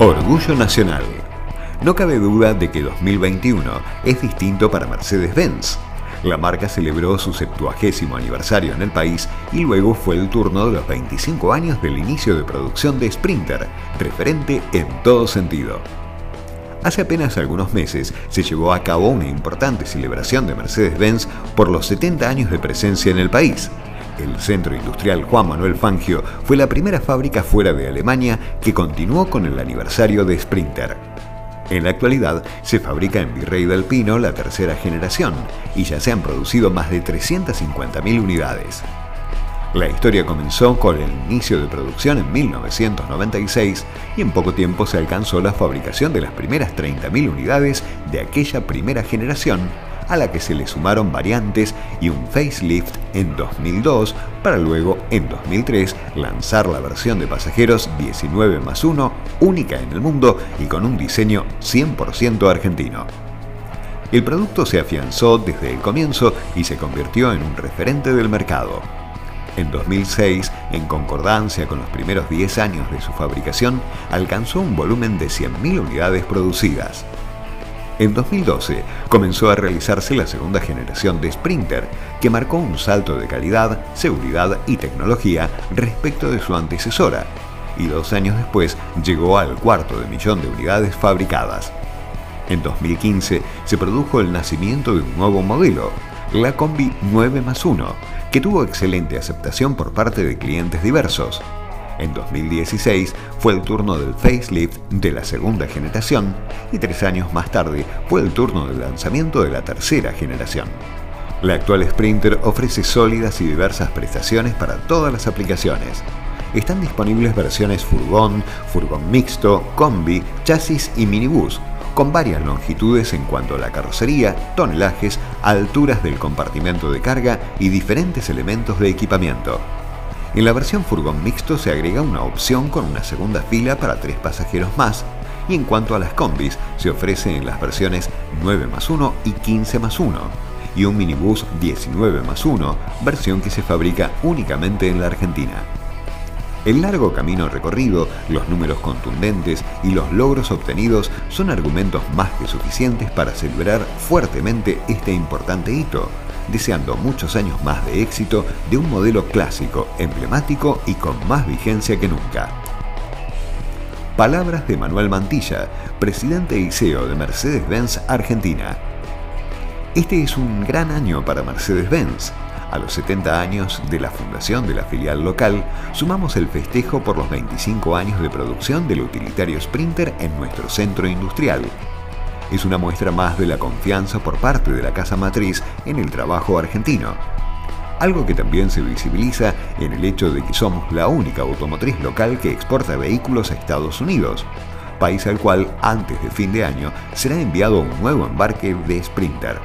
Orgullo Nacional. No cabe duda de que 2021 es distinto para Mercedes-Benz. La marca celebró su 70 aniversario en el país y luego fue el turno de los 25 años del inicio de producción de Sprinter, referente en todo sentido. Hace apenas algunos meses se llevó a cabo una importante celebración de Mercedes-Benz por los 70 años de presencia en el país, el centro industrial Juan Manuel Fangio fue la primera fábrica fuera de Alemania que continuó con el aniversario de Sprinter. En la actualidad se fabrica en Virrey del Pino la tercera generación y ya se han producido más de 350.000 unidades. La historia comenzó con el inicio de producción en 1996 y en poco tiempo se alcanzó la fabricación de las primeras 30.000 unidades de aquella primera generación a la que se le sumaron variantes y un facelift en 2002 para luego en 2003 lanzar la versión de pasajeros 19 más 1, única en el mundo y con un diseño 100% argentino. El producto se afianzó desde el comienzo y se convirtió en un referente del mercado. En 2006, en concordancia con los primeros 10 años de su fabricación, alcanzó un volumen de 100.000 unidades producidas. En 2012 comenzó a realizarse la segunda generación de Sprinter, que marcó un salto de calidad, seguridad y tecnología respecto de su antecesora, y dos años después llegó al cuarto de millón de unidades fabricadas. En 2015 se produjo el nacimiento de un nuevo modelo, la Combi 9 más 1, que tuvo excelente aceptación por parte de clientes diversos. En 2016 fue el turno del facelift de la segunda generación y tres años más tarde fue el turno del lanzamiento de la tercera generación. La actual Sprinter ofrece sólidas y diversas prestaciones para todas las aplicaciones. Están disponibles versiones furgón, furgón mixto, combi, chasis y minibús, con varias longitudes en cuanto a la carrocería, tonelajes, alturas del compartimento de carga y diferentes elementos de equipamiento. En la versión furgón mixto se agrega una opción con una segunda fila para tres pasajeros más, y en cuanto a las combis, se ofrece en las versiones 9 más 1 y 15 más 1, y un minibús 19 más 1, versión que se fabrica únicamente en la Argentina. El largo camino recorrido, los números contundentes y los logros obtenidos son argumentos más que suficientes para celebrar fuertemente este importante hito, deseando muchos años más de éxito de un modelo clásico, emblemático y con más vigencia que nunca. Palabras de Manuel Mantilla, presidente y CEO de Mercedes-Benz Argentina. Este es un gran año para Mercedes-Benz. A los 70 años de la fundación de la filial local, sumamos el festejo por los 25 años de producción del utilitario Sprinter en nuestro centro industrial, es una muestra más de la confianza por parte de la casa matriz en el trabajo argentino. Algo que también se visibiliza en el hecho de que somos la única automotriz local que exporta vehículos a Estados Unidos, país al cual antes de fin de año será enviado un nuevo embarque de Sprinter.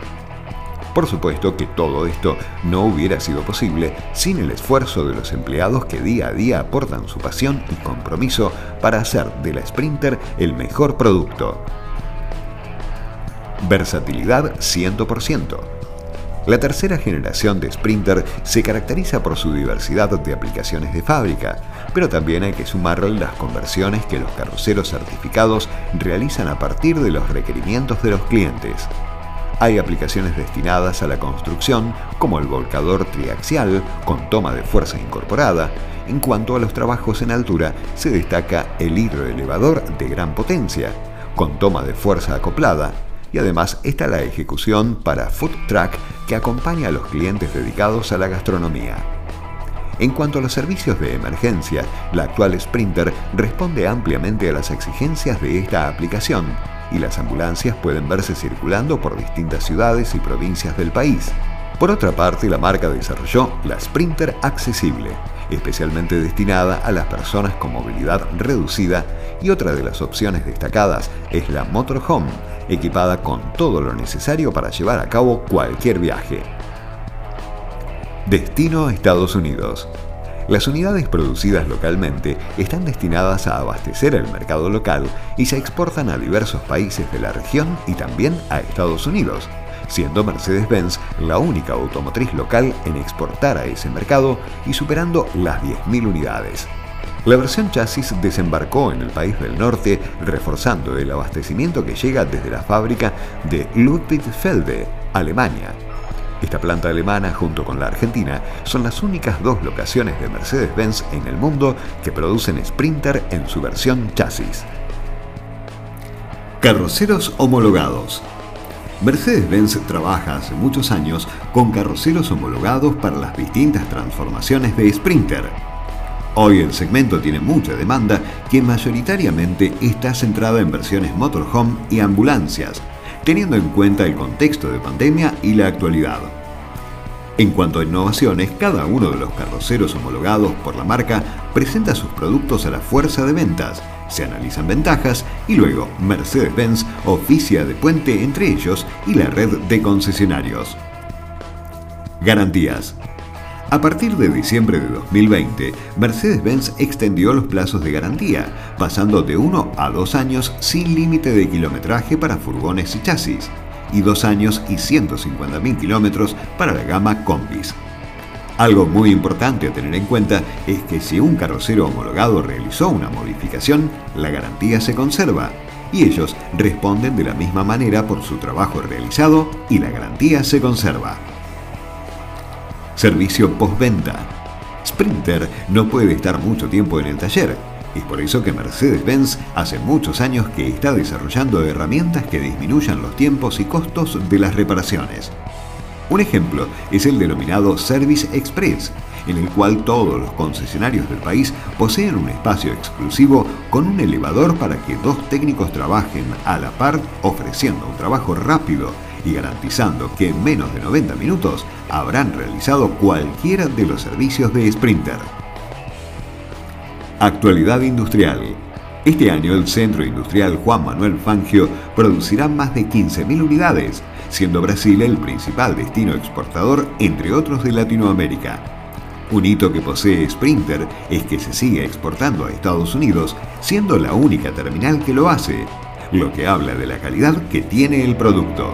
Por supuesto que todo esto no hubiera sido posible sin el esfuerzo de los empleados que día a día aportan su pasión y compromiso para hacer de la Sprinter el mejor producto. Versatilidad 100%. La tercera generación de Sprinter se caracteriza por su diversidad de aplicaciones de fábrica, pero también hay que sumarle las conversiones que los carroceros certificados realizan a partir de los requerimientos de los clientes. Hay aplicaciones destinadas a la construcción, como el volcador triaxial con toma de fuerza incorporada. En cuanto a los trabajos en altura, se destaca el hidroelevador de gran potencia, con toma de fuerza acoplada, y además está la ejecución para Food Truck que acompaña a los clientes dedicados a la gastronomía. En cuanto a los servicios de emergencia, la actual Sprinter responde ampliamente a las exigencias de esta aplicación y las ambulancias pueden verse circulando por distintas ciudades y provincias del país. Por otra parte, la marca desarrolló la Sprinter Accesible, especialmente destinada a las personas con movilidad reducida y otra de las opciones destacadas es la Motorhome, equipada con todo lo necesario para llevar a cabo cualquier viaje. Destino Estados Unidos. Las unidades producidas localmente están destinadas a abastecer el mercado local y se exportan a diversos países de la región y también a Estados Unidos, siendo Mercedes-Benz la única automotriz local en exportar a ese mercado y superando las 10.000 unidades. La versión chasis desembarcó en el país del norte, reforzando el abastecimiento que llega desde la fábrica de Ludwigsfelde, Alemania. Esta planta alemana, junto con la argentina, son las únicas dos locaciones de Mercedes-Benz en el mundo que producen Sprinter en su versión chasis. Carroceros homologados. Mercedes-Benz trabaja hace muchos años con carroceros homologados para las distintas transformaciones de Sprinter. Hoy el segmento tiene mucha demanda que mayoritariamente está centrada en versiones motorhome y ambulancias, teniendo en cuenta el contexto de pandemia y la actualidad. En cuanto a innovaciones, cada uno de los carroceros homologados por la marca presenta sus productos a la fuerza de ventas, se analizan ventajas y luego Mercedes-Benz oficia de puente entre ellos y la red de concesionarios. Garantías. A partir de diciembre de 2020, Mercedes-Benz extendió los plazos de garantía, pasando de 1 a 2 años sin límite de kilometraje para furgones y chasis, y 2 años y 150.000 kilómetros para la gama Combis. Algo muy importante a tener en cuenta es que si un carrocero homologado realizó una modificación, la garantía se conserva, y ellos responden de la misma manera por su trabajo realizado y la garantía se conserva. Servicio postventa. Sprinter no puede estar mucho tiempo en el taller. Es por eso que Mercedes-Benz hace muchos años que está desarrollando herramientas que disminuyan los tiempos y costos de las reparaciones. Un ejemplo es el denominado Service Express, en el cual todos los concesionarios del país poseen un espacio exclusivo con un elevador para que dos técnicos trabajen a la par ofreciendo un trabajo rápido y garantizando que en menos de 90 minutos habrán realizado cualquiera de los servicios de Sprinter. Actualidad industrial. Este año el Centro Industrial Juan Manuel Fangio producirá más de 15.000 unidades, siendo Brasil el principal destino exportador entre otros de Latinoamérica. Un hito que posee Sprinter es que se sigue exportando a Estados Unidos, siendo la única terminal que lo hace, lo que habla de la calidad que tiene el producto.